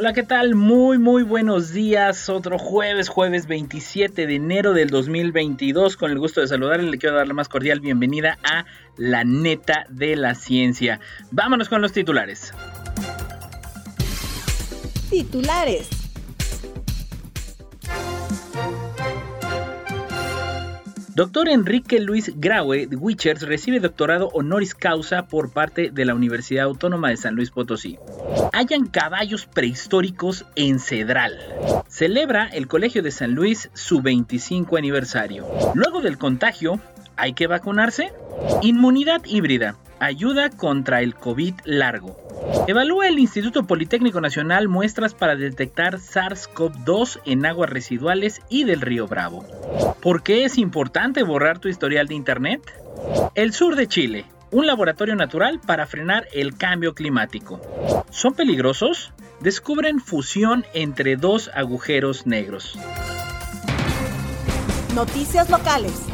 Hola, ¿qué tal? Muy, muy buenos días. Otro jueves, jueves 27 de enero del 2022. Con el gusto de saludarle, le quiero dar la más cordial bienvenida a La Neta de la Ciencia. Vámonos con los titulares. Titulares. Doctor Enrique Luis Graue Wichers recibe doctorado honoris causa por parte de la Universidad Autónoma de San Luis Potosí. Hayan caballos prehistóricos en Cedral. Celebra el Colegio de San Luis su 25 aniversario. Luego del contagio, ¿hay que vacunarse? Inmunidad híbrida. Ayuda contra el COVID largo. Evalúa el Instituto Politécnico Nacional muestras para detectar SARS-CoV-2 en aguas residuales y del río Bravo. ¿Por qué es importante borrar tu historial de Internet? El sur de Chile, un laboratorio natural para frenar el cambio climático. ¿Son peligrosos? Descubren fusión entre dos agujeros negros. Noticias locales.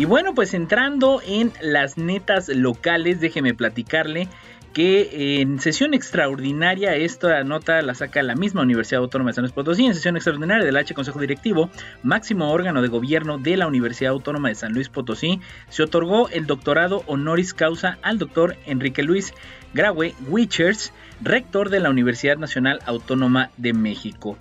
Y bueno, pues entrando en las netas locales, déjeme platicarle que en sesión extraordinaria, esta nota la saca la misma Universidad Autónoma de San Luis Potosí, en sesión extraordinaria del H Consejo Directivo, máximo órgano de gobierno de la Universidad Autónoma de San Luis Potosí, se otorgó el doctorado honoris causa al doctor Enrique Luis Graue Wichers, rector de la Universidad Nacional Autónoma de México.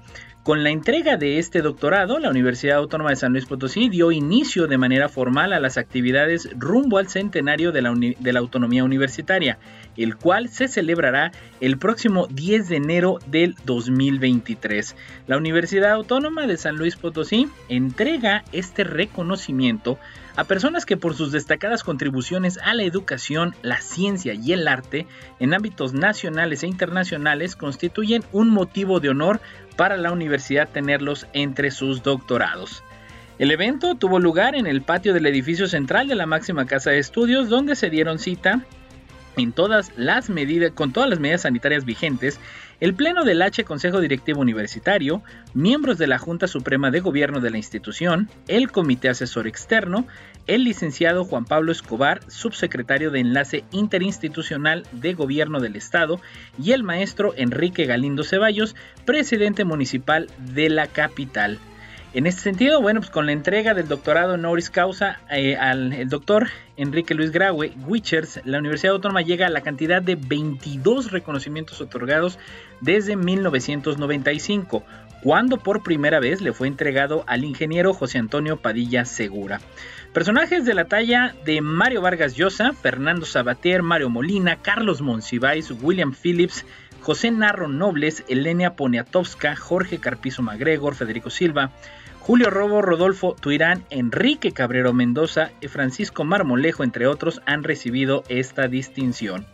Con la entrega de este doctorado, la Universidad Autónoma de San Luis Potosí dio inicio de manera formal a las actividades rumbo al centenario de la, autonomía universitaria, el cual se celebrará el próximo 10 de enero del 2023. La Universidad Autónoma de San Luis Potosí entrega este reconocimiento a personas que por sus destacadas contribuciones a la educación, la ciencia y el arte en ámbitos nacionales e internacionales constituyen un motivo de honor para la universidad tenerlos entre sus doctorados. El evento tuvo lugar en el patio del edificio central de la máxima casa de estudios donde se dieron cita en todas las medidas, con todas las medidas sanitarias vigentes, el Pleno del H Consejo Directivo Universitario, miembros de la Junta Suprema de Gobierno de la institución, el Comité Asesor Externo, el licenciado Juan Pablo Escobar, subsecretario de Enlace Interinstitucional de Gobierno del Estado, y el maestro Enrique Galindo Ceballos, presidente municipal de la capital. En este sentido, bueno, pues con la entrega del doctorado honoris causa eh, al doctor Enrique Luis Graue, Wichers, la Universidad Autónoma llega a la cantidad de 22 reconocimientos otorgados desde 1995, cuando por primera vez le fue entregado al ingeniero José Antonio Padilla Segura. Personajes de la talla de Mario Vargas Llosa, Fernando Sabatier, Mario Molina, Carlos Monsiváis, William Phillips, José Narro Nobles, Elenia Poniatowska, Jorge Carpizo Magregor, Federico Silva, Julio Robo, Rodolfo Tuirán, Enrique Cabrero Mendoza y Francisco Marmolejo, entre otros, han recibido esta distinción.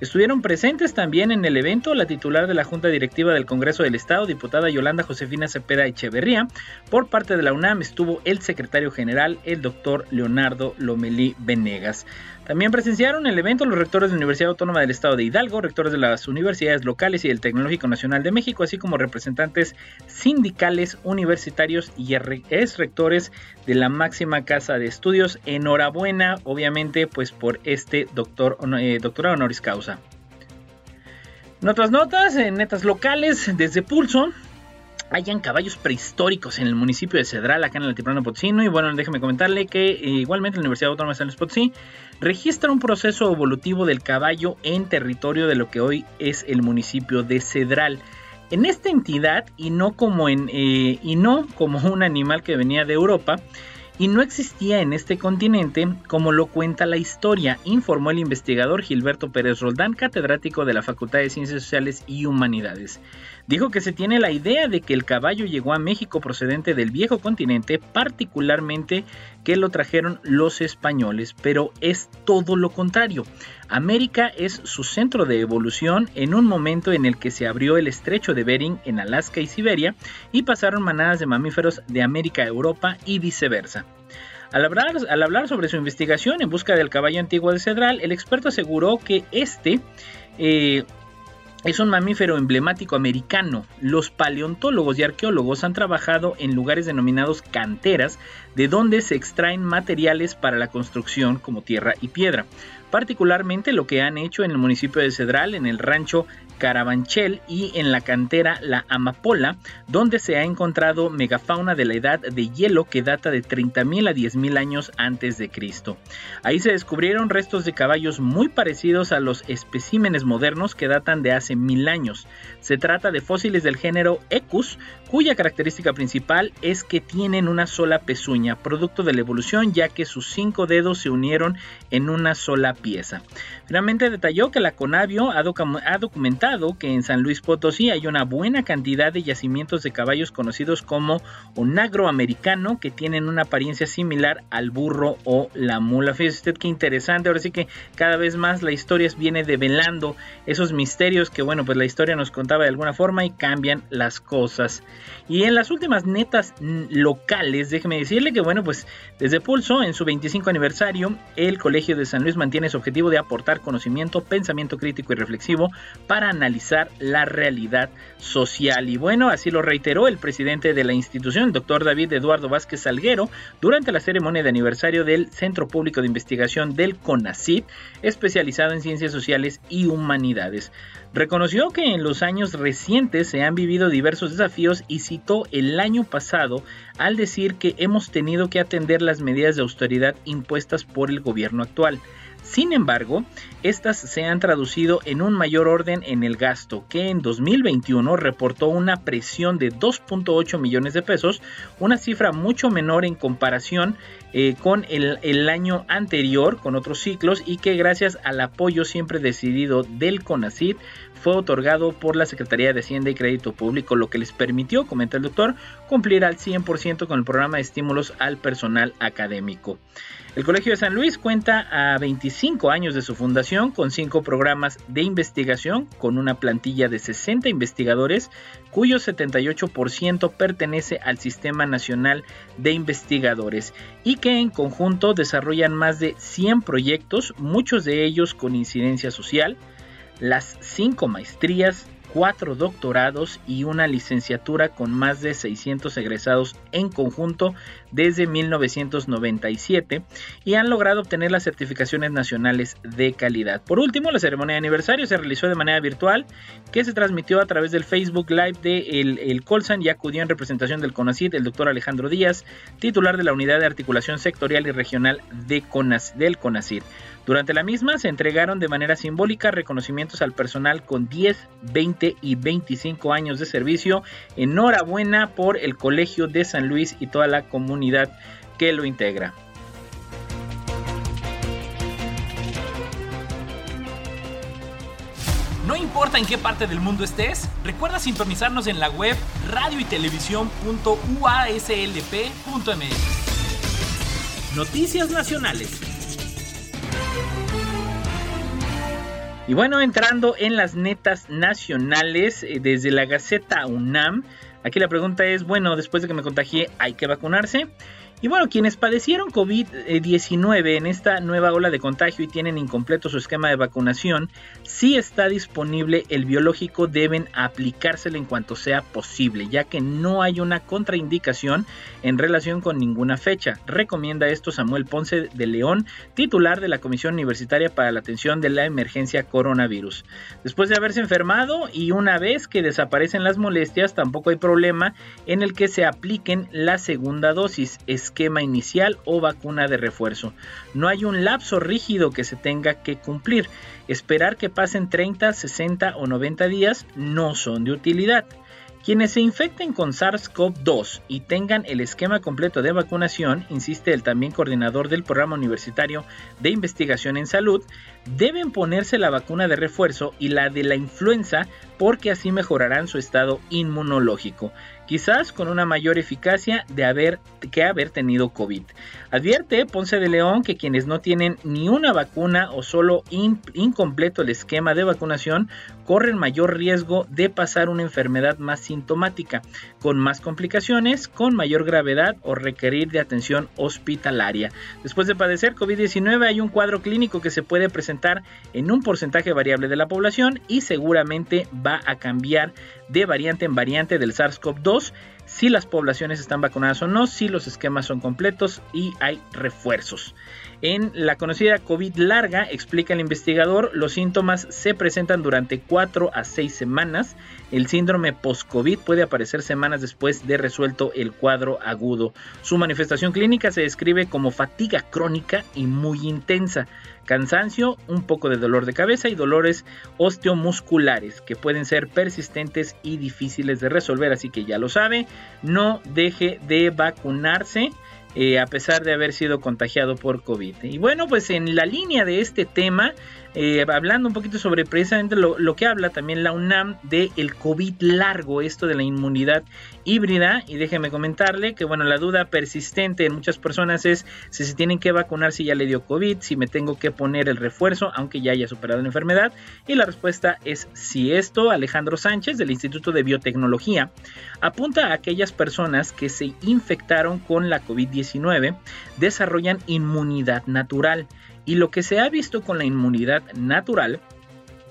Estuvieron presentes también en el evento la titular de la Junta Directiva del Congreso del Estado, diputada Yolanda Josefina Cepeda Echeverría. Por parte de la UNAM estuvo el secretario general, el doctor Leonardo Lomelí Venegas. También presenciaron el evento los rectores de la Universidad Autónoma del Estado de Hidalgo, rectores de las universidades locales y del Tecnológico Nacional de México, así como representantes sindicales, universitarios y ex rectores de la máxima casa de estudios. Enhorabuena, obviamente, pues por este doctor, eh, doctorado honoris causa. En otras notas, en netas locales, desde Pulso, hayan caballos prehistóricos en el municipio de Cedral, acá en el Altiplano Potosino. Y bueno, déjeme comentarle que eh, igualmente la Universidad Autónoma de San Luis Potosí registra un proceso evolutivo del caballo en territorio de lo que hoy es el municipio de Cedral. En esta entidad, y no como, en, eh, y no como un animal que venía de Europa, y no existía en este continente como lo cuenta la historia, informó el investigador Gilberto Pérez Roldán, catedrático de la Facultad de Ciencias Sociales y Humanidades. Dijo que se tiene la idea de que el caballo llegó a México procedente del viejo continente, particularmente que lo trajeron los españoles, pero es todo lo contrario. América es su centro de evolución en un momento en el que se abrió el estrecho de Bering en Alaska y Siberia y pasaron manadas de mamíferos de América a Europa y viceversa. Al hablar, sobre su investigación en busca del caballo antiguo de Cedral, el experto aseguró que este eh, es un mamífero emblemático americano. Los paleontólogos y arqueólogos han trabajado en lugares denominados canteras, de donde se extraen materiales para la construcción como tierra y piedra. Particularmente lo que han hecho en el municipio de Cedral, en el rancho Carabanchel y en la cantera La Amapola, donde se ha encontrado megafauna de la edad de hielo que data de 30.000 a 10.000 años antes de Cristo. Ahí se descubrieron restos de caballos muy parecidos a los especímenes modernos que datan de hace mil años. Se trata de fósiles del género Ecus, cuya característica principal es que tienen una sola pezuña, producto de la evolución ya que sus cinco dedos se unieron en una sola pieza. Finalmente detalló que la Conavio ha, documentado que en San Luis Potosí hay una buena cantidad de yacimientos de caballos conocidos como onagro americano que tienen una apariencia similar al burro o la mula. Fíjese usted qué interesante, ahora sí que cada vez más la historia viene develando esos misterios que bueno, pues la historia nos contaba de alguna forma y cambian las cosas. Y en las últimas netas locales, déjeme decirle que bueno, pues desde Pulso en su 25 aniversario, el Colegio de San Luis mantiene su objetivo de aportar conocimiento, pensamiento crítico y reflexivo para analizar la realidad social. Y bueno, así lo reiteró el presidente de la institución, doctor David Eduardo Vázquez Salguero, durante la ceremonia de aniversario del Centro Público de Investigación del CONACYT, especializado en ciencias sociales y humanidades. Reconoció que en los años recientes se han vivido diversos desafíos y citó el año pasado al decir que hemos tenido que atender las medidas de austeridad impuestas por el gobierno actual. Sin embargo, estas se han traducido en un mayor orden en el gasto, que en 2021 reportó una presión de 2.8 millones de pesos, una cifra mucho menor en comparación eh, con el, el, año anterior, con otros ciclos, y que gracias al apoyo siempre decidido del CONACID fue otorgado por la Secretaría de Hacienda y Crédito Público, lo que les permitió, comenta el doctor, cumplir al 100% con el programa de estímulos al personal académico. El Colegio de San Luis cuenta a 25 años de su fundación con cinco programas de investigación con una plantilla de 60 investigadores cuyo 78% pertenece al Sistema Nacional de Investigadores y que en conjunto desarrollan más de 100 proyectos, muchos de ellos con incidencia social, las cinco maestrías, cuatro doctorados y una licenciatura con más de 600 egresados en conjunto desde 1997 y han logrado obtener las certificaciones nacionales de calidad. Por último, la ceremonia de aniversario se realizó de manera virtual que se transmitió a través del Facebook Live de el, Colsan y acudió en representación del CONACID el doctor Alejandro Díaz, titular de la Unidad de Articulación Sectorial y Regional de del CONACID. Durante la misma se entregaron de manera simbólica reconocimientos al personal con 10, 20 y 25 años de servicio. Enhorabuena por el Colegio de San Luis y toda la comunidad que lo integra. No importa en qué parte del mundo estés, recuerda sintonizarnos en la web radio y Noticias Nacionales. Y bueno, entrando en las netas nacionales eh, desde la Gaceta UNAM, aquí la pregunta es, bueno, después de que me contagié, ¿hay que vacunarse? Y bueno, quienes padecieron COVID-19 en esta nueva ola de contagio y tienen incompleto su esquema de vacunación, si está disponible el biológico deben aplicárselo en cuanto sea posible, ya que no hay una contraindicación en relación con ninguna fecha. Recomienda esto Samuel Ponce de León, titular de la Comisión Universitaria para la Atención de la Emergencia Coronavirus. Después de haberse enfermado y una vez que desaparecen las molestias, tampoco hay problema en el que se apliquen la segunda dosis esquema inicial o vacuna de refuerzo. No hay un lapso rígido que se tenga que cumplir. Esperar que pasen 30, 60 o 90 días no son de utilidad. Quienes se infecten con SARS-CoV-2 y tengan el esquema completo de vacunación, insiste el también coordinador del Programa Universitario de Investigación en Salud, deben ponerse la vacuna de refuerzo y la de la influenza porque así mejorarán su estado inmunológico quizás con una mayor eficacia de haber, que haber tenido COVID. Advierte Ponce de León que quienes no tienen ni una vacuna o solo incompleto el esquema de vacunación corren mayor riesgo de pasar una enfermedad más sintomática, con más complicaciones, con mayor gravedad o requerir de atención hospitalaria. Después de padecer COVID-19 hay un cuadro clínico que se puede presentar en un porcentaje variable de la población y seguramente va a cambiar de variante en variante del SARS-CoV-2, si las poblaciones están vacunadas o no, si los esquemas son completos y hay refuerzos. En la conocida COVID larga, explica el investigador, los síntomas se presentan durante 4 a 6 semanas. El síndrome post-COVID puede aparecer semanas después de resuelto el cuadro agudo. Su manifestación clínica se describe como fatiga crónica y muy intensa cansancio, un poco de dolor de cabeza y dolores osteomusculares que pueden ser persistentes y difíciles de resolver. Así que ya lo sabe, no deje de vacunarse. Eh, a pesar de haber sido contagiado por COVID. Y bueno, pues en la línea de este tema, eh, hablando un poquito sobre precisamente lo, que habla también la UNAM de el COVID largo, esto de la inmunidad híbrida. Y déjeme comentarle que, bueno, la duda persistente en muchas personas es si se tienen que vacunar si ya le dio COVID, si me tengo que poner el refuerzo, aunque ya haya superado la enfermedad. Y la respuesta es si esto, Alejandro Sánchez del Instituto de Biotecnología apunta a aquellas personas que se infectaron con la COVID-19 desarrollan inmunidad natural y lo que se ha visto con la inmunidad natural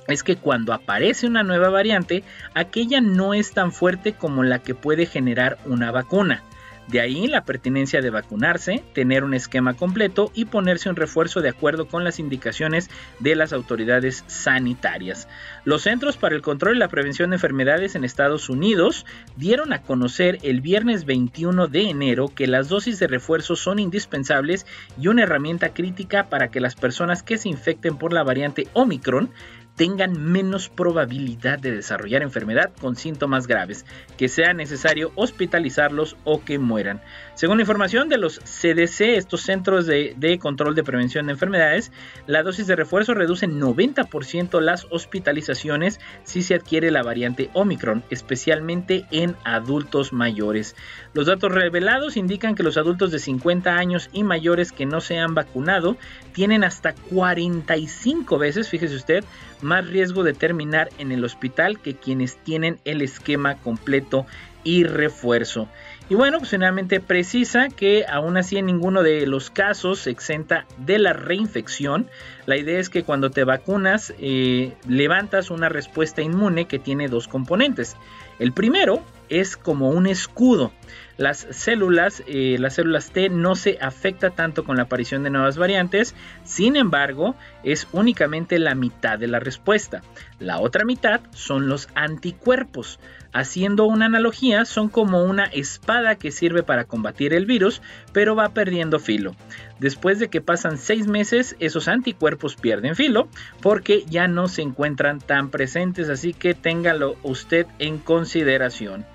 es que cuando aparece una nueva variante, aquella no es tan fuerte como la que puede generar una vacuna. De ahí la pertinencia de vacunarse, tener un esquema completo y ponerse un refuerzo de acuerdo con las indicaciones de las autoridades sanitarias. Los Centros para el Control y la Prevención de Enfermedades en Estados Unidos dieron a conocer el viernes 21 de enero que las dosis de refuerzo son indispensables y una herramienta crítica para que las personas que se infecten por la variante Omicron tengan menos probabilidad de desarrollar enfermedad con síntomas graves, que sea necesario hospitalizarlos o que mueran. Según la información de los CDC, estos Centros de, Control de Prevención de Enfermedades, la dosis de refuerzo reduce 90% las hospitalizaciones si se adquiere la variante Omicron, especialmente en adultos mayores. Los datos revelados indican que los adultos de 50 años y mayores que no se han vacunado tienen hasta 45 veces, fíjese usted, más riesgo de terminar en el hospital que quienes tienen el esquema completo y refuerzo. Y bueno, pues finalmente precisa que aún así en ninguno de los casos se exenta de la reinfección. La idea es que cuando te vacunas eh, levantas una respuesta inmune que tiene dos componentes. El primero es como un escudo. Las células, eh, las células T no se afecta tanto con la aparición de nuevas variantes, sin embargo, es únicamente la mitad de la respuesta. La otra mitad son los anticuerpos. Haciendo una analogía, son como una espada que sirve para combatir el virus, pero va perdiendo filo. Después de que pasan seis meses, esos anticuerpos pierden filo porque ya no se encuentran tan presentes, así que téngalo usted en consideración.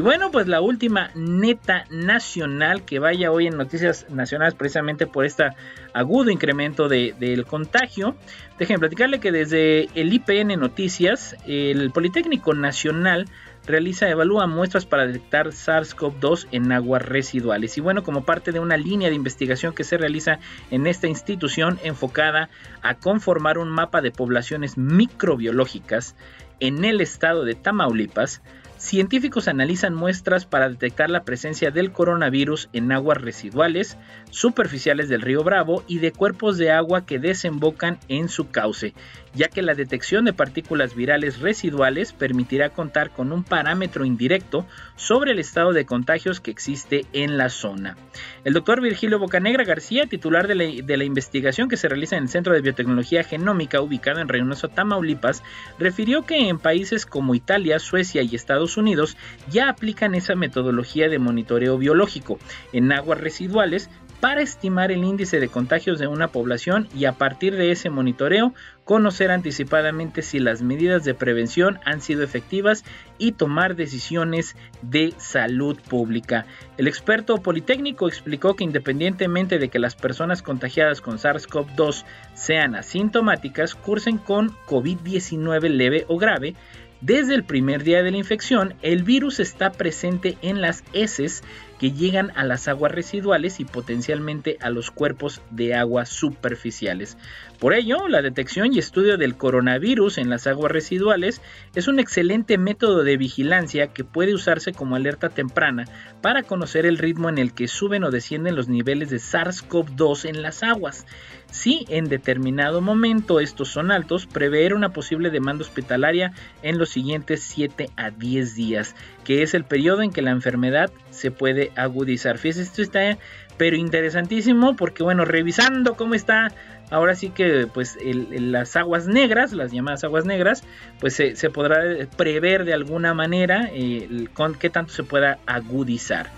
Y bueno, pues la última neta nacional que vaya hoy en noticias nacionales precisamente por este agudo incremento del contagio. Déjenme platicarle que desde el IPN Noticias, el Politécnico Nacional realiza, evalúa muestras para detectar SARS-CoV-2 en aguas residuales. Y bueno, como parte de una línea de investigación que se realiza en esta institución enfocada a conformar un mapa de poblaciones microbiológicas en el estado de Tamaulipas, científicos analizan muestras para detectar la presencia del coronavirus en aguas residuales, superficiales del río Bravo y de cuerpos de agua que desembocan en su cauce, ya que la detección de partículas virales residuales permitirá contar con un parámetro indirecto sobre el estado de contagios que existe en la zona. El doctor Virgilio Bocanegra García, titular de la, investigación que se realiza en el Centro de Biotecnología Genómica ubicado en Reynosa, Tamaulipas, refirió que en países como Italia, Suecia y Estados Unidos ya aplican esa metodología de monitoreo biológico en aguas residuales para estimar el índice de contagios de una población y a partir de ese monitoreo conocer anticipadamente si las medidas de prevención han sido efectivas y tomar decisiones de salud pública. El experto politécnico explicó que independientemente de que las personas contagiadas con SARS-CoV-2 sean asintomáticas, cursen con COVID-19 leve o grave, desde el primer día de la infección, el virus está presente en las heces que llegan a las aguas residuales y potencialmente a los cuerpos de agua superficiales. Por ello, la detección y estudio del coronavirus en las aguas residuales es un excelente método de vigilancia que puede usarse como alerta temprana para conocer el ritmo en el que suben o descienden los niveles de SARS-CoV-2 en las aguas. Si en determinado momento estos son altos, prever una posible demanda hospitalaria en los siguientes 7 a 10 días, que es el periodo en que la enfermedad se puede agudizar. Fíjense, esto está pero interesantísimo porque bueno, revisando cómo está ahora sí que pues las aguas negras, las llamadas aguas negras, pues se, podrá prever de alguna manera eh, con qué tanto se pueda agudizar.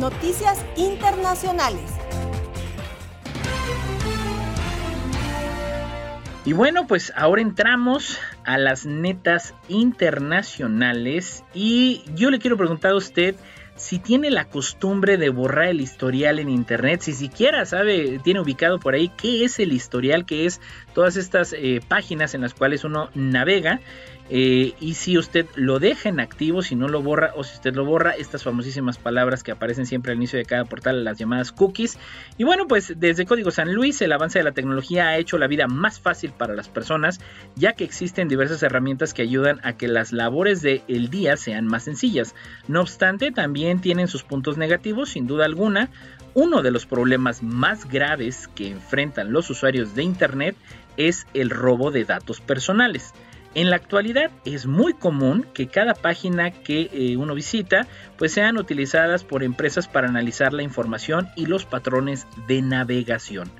Noticias internacionales. Y bueno, pues ahora entramos a las netas internacionales y yo le quiero preguntar a usted si tiene la costumbre de borrar el historial en internet, si siquiera sabe, tiene ubicado por ahí qué es el historial, que es todas estas eh, páginas en las cuales uno navega eh, y si usted lo deja en activo, si no lo borra o si usted lo borra, estas famosísimas palabras que aparecen siempre al inicio de cada portal, las llamadas cookies. Y bueno, pues desde Código San Luis el avance de la tecnología ha hecho la vida más fácil para las personas, ya que existen diversas herramientas que ayudan a que las labores del día sean más sencillas. No obstante, también tienen sus puntos negativos, sin duda alguna. Uno de los problemas más graves que enfrentan los usuarios de Internet es el robo de datos personales. En la actualidad es muy común que cada página que eh, uno visita pues sean utilizadas por empresas para analizar la información y los patrones de navegación.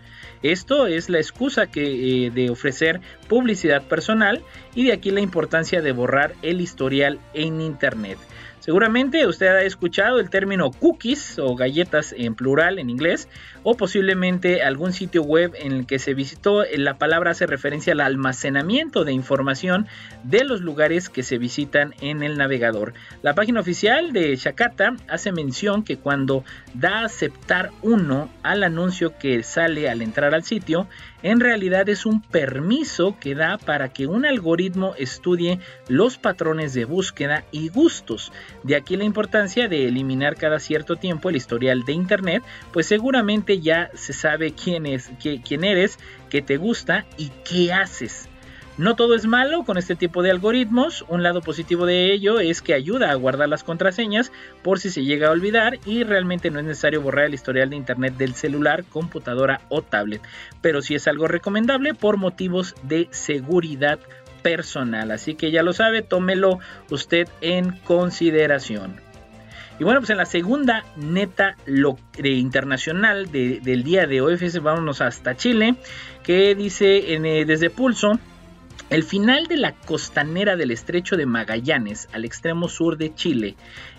Esto es la excusa que, eh, de ofrecer publicidad personal y de aquí la importancia de borrar el historial en Internet. Seguramente usted ha escuchado el término cookies o galletas en plural en inglés o posiblemente algún sitio web en el que se visitó. La palabra hace referencia al almacenamiento de información de los lugares que se visitan en el navegador. La página oficial de Shakata hace mención que cuando da a aceptar uno al anuncio que sale al entrar al sitio, en realidad es un permiso que da para que un algoritmo estudie los patrones de búsqueda y gustos. De aquí la importancia de eliminar cada cierto tiempo el historial de Internet, pues seguramente ya se sabe quién, es, quién eres, qué te gusta y qué haces. No todo es malo con este tipo de algoritmos, un lado positivo de ello es que ayuda a guardar las contraseñas por si se llega a olvidar y realmente no es necesario borrar el historial de internet del celular, computadora o tablet, pero sí es algo recomendable por motivos de seguridad personal, así que ya lo sabe, tómelo usted en consideración. Y bueno, pues en la segunda neta lo, internacional del día de hoy, fíjense, vámonos hasta Chile, que dice en, eh, desde Pulso, el final de la costanera del estrecho de Magallanes, al extremo sur de Chile,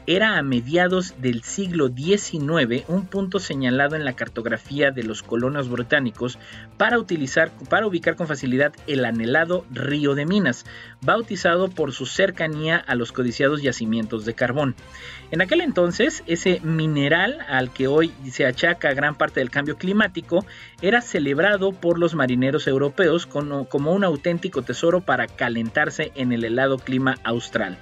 era a mediados del siglo XIX un punto señalado en la cartografía de los colonos británicos para, utilizar, para ubicar con facilidad el anhelado Río de Minas, bautizado por su cercanía a los codiciados yacimientos de carbón. En aquel entonces, ese mineral al que hoy se achaca gran parte del cambio climático era celebrado por los marineros europeos como un auténtico tesoro para calentarse en el helado clima austral.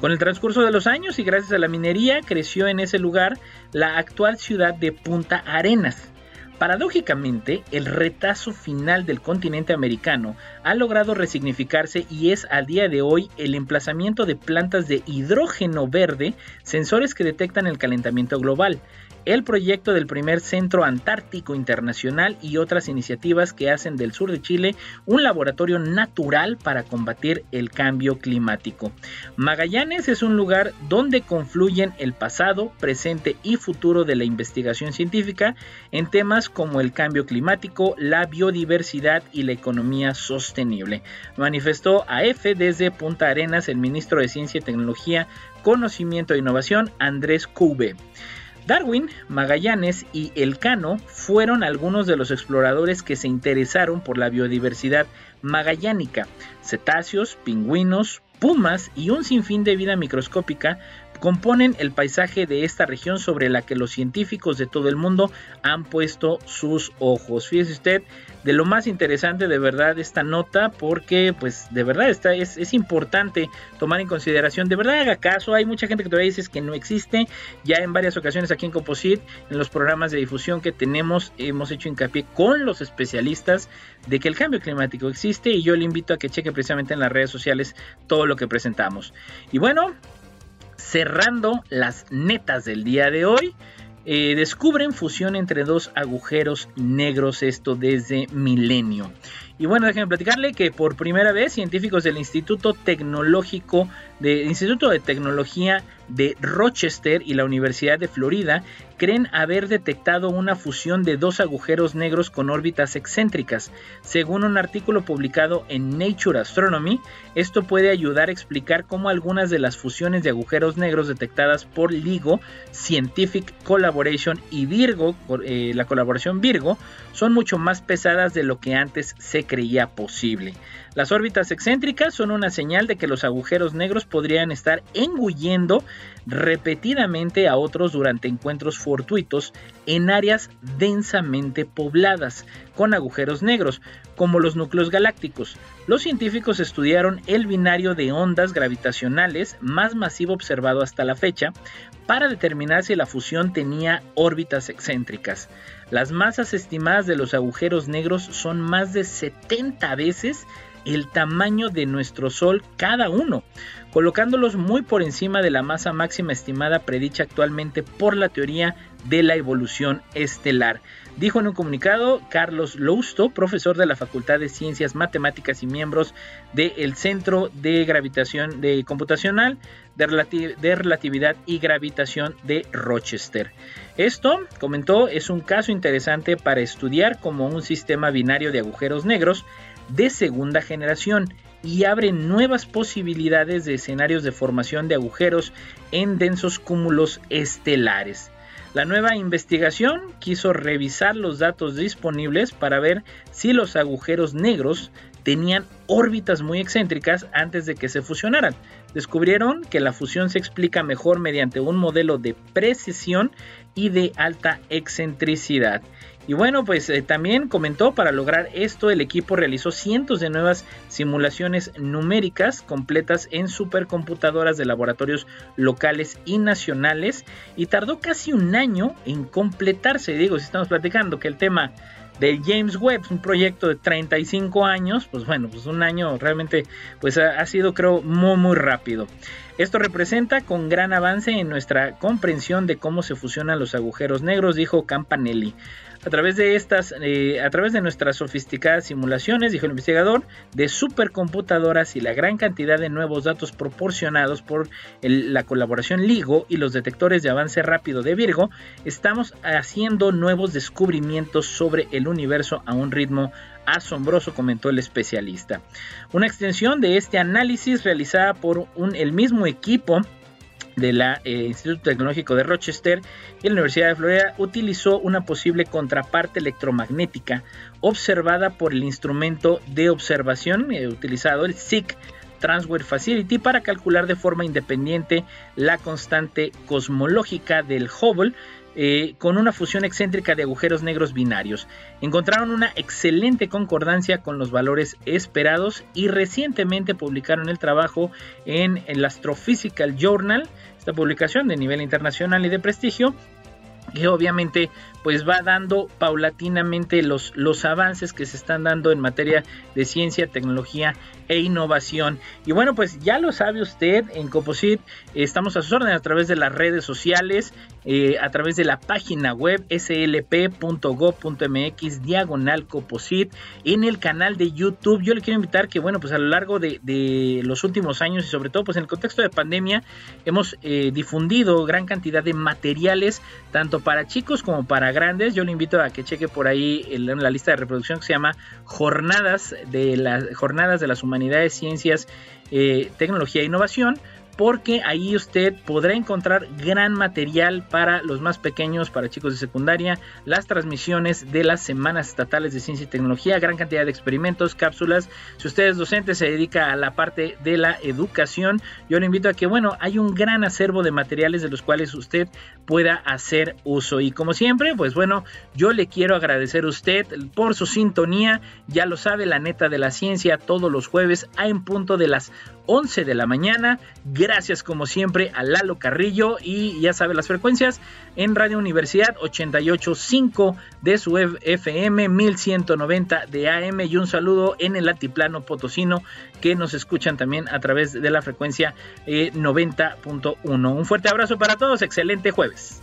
Con el transcurso de los años y gracias a la minería creció en ese lugar la actual ciudad de Punta Arenas. Paradójicamente, el retazo final del continente americano ha logrado resignificarse y es al día de hoy el emplazamiento de plantas de hidrógeno verde, sensores que detectan el calentamiento global. El proyecto del primer Centro Antártico Internacional y otras iniciativas que hacen del sur de Chile un laboratorio natural para combatir el cambio climático. Magallanes es un lugar donde confluyen el pasado, presente y futuro de la investigación científica en temas como el cambio climático, la biodiversidad y la economía sostenible. Manifestó a F desde Punta Arenas el ministro de Ciencia y Tecnología, Conocimiento e Innovación, Andrés Cube. Darwin, Magallanes y Elcano fueron algunos de los exploradores que se interesaron por la biodiversidad magallánica. Cetáceos, pingüinos, pumas y un sinfín de vida microscópica componen el paisaje de esta región sobre la que los científicos de todo el mundo han puesto sus ojos. Fíjese usted de lo más interesante de verdad esta nota porque pues de verdad está, es, importante tomar en consideración, de verdad haga caso, hay mucha gente que todavía dice que no existe, ya en varias ocasiones aquí en Composite, en los programas de difusión que tenemos, hemos hecho hincapié con los especialistas de que el cambio climático existe y yo le invito a que cheque precisamente en las redes sociales todo lo que presentamos. Y bueno, cerrando las netas del día de hoy. Eh, descubren fusión entre dos agujeros negros, esto desde milenio. Y bueno, déjenme platicarle que por primera vez científicos del Instituto Tecnológico de Instituto de Tecnología de Rochester y la Universidad de Florida creen haber detectado una fusión de dos agujeros negros con órbitas excéntricas. Según un artículo publicado en Nature Astronomy, esto puede ayudar a explicar cómo algunas de las fusiones de agujeros negros detectadas por LIGO, Scientific Collaboration y Virgo, eh, la colaboración Virgo, son mucho más pesadas de lo que antes se creía posible. Las órbitas excéntricas son una señal de que los agujeros negros podrían estar engullendo repetidamente a otros durante encuentros fortuitos en áreas densamente pobladas con agujeros negros, como los núcleos galácticos. Los científicos estudiaron el binario de ondas gravitacionales más masivo observado hasta la fecha para determinar si la fusión tenía órbitas excéntricas. Las masas estimadas de los agujeros negros son más de 70 veces el tamaño de nuestro Sol cada uno, colocándolos muy por encima de la masa máxima estimada predicha actualmente por la teoría de la evolución estelar. Dijo en un comunicado Carlos Lousto, profesor de la Facultad de Ciencias Matemáticas y miembros del Centro de Gravitación Computacional de, de, Relatividad y Gravitación de Rochester. Esto, comentó, es un caso interesante para estudiar como un sistema binario de agujeros negros de segunda generación y abre nuevas posibilidades de escenarios de formación de agujeros en densos cúmulos estelares. La nueva investigación quiso revisar los datos disponibles para ver si los agujeros negros tenían órbitas muy excéntricas antes de que se fusionaran. Descubrieron que la fusión se explica mejor mediante un modelo de precisión y de alta excentricidad. Y bueno, pues eh, también comentó, para lograr esto el equipo realizó cientos de nuevas simulaciones numéricas completas en supercomputadoras de laboratorios locales y nacionales y tardó casi un año en completarse. Digo, si estamos platicando que el tema del James Webb, un proyecto de 35 años, pues bueno, pues un año realmente pues ha, ha sido creo muy muy rápido. Esto representa con gran avance en nuestra comprensión de cómo se fusionan los agujeros negros, dijo Campanelli. A través de estas, eh, a través de nuestras sofisticadas simulaciones, dijo el investigador, de supercomputadoras y la gran cantidad de nuevos datos proporcionados por la colaboración LIGO y los detectores de avance rápido de Virgo, estamos haciendo nuevos descubrimientos sobre el universo a un ritmo asombroso, comentó el especialista. Una extensión de este análisis realizada por un, el mismo equipo del eh, Instituto Tecnológico de Rochester y la Universidad de Florida utilizó una posible contraparte electromagnética observada por el instrumento de observación eh, utilizado, el SIC Transfer Facility, para calcular de forma independiente la constante cosmológica del Hubble eh, con una fusión excéntrica de agujeros negros binarios. Encontraron una excelente concordancia con los valores esperados y recientemente publicaron el trabajo en el Astrophysical Journal, esta publicación de nivel internacional y de prestigio, que obviamente pues va dando paulatinamente los, los avances que se están dando en materia de ciencia, tecnología e innovación. Y bueno, pues ya lo sabe usted, en Composite estamos a sus órdenes a través de las redes sociales, eh, a través de la página web slp.gov.mx diagonal coposit en el canal de YouTube. Yo le quiero invitar que, bueno, pues a lo largo de, los últimos años y sobre todo pues en el contexto de pandemia hemos eh, difundido gran cantidad de materiales tanto para chicos como para grandes. Yo le invito a que cheque por ahí en la lista de reproducción que se llama Jornadas de las Jornadas de las Humanidades, Ciencias, eh, Tecnología e Innovación porque ahí usted podrá encontrar gran material para los más pequeños, para chicos de secundaria, las transmisiones de las semanas estatales de ciencia y tecnología, gran cantidad de experimentos, cápsulas. Si usted es docente, se dedica a la parte de la educación, yo le invito a que, bueno, hay un gran acervo de materiales de los cuales usted pueda hacer uso. Y como siempre, pues bueno, yo le quiero agradecer a usted por su sintonía. Ya lo sabe, la neta de la ciencia, todos los jueves a en punto de las 11 de la mañana. Gracias como siempre a Lalo Carrillo y ya sabe las frecuencias en Radio Universidad 88.5 de su FM 1190 de AM y un saludo en el altiplano potosino que nos escuchan también a través de la frecuencia 90.1. Eh, un fuerte abrazo para todos, excelente jueves.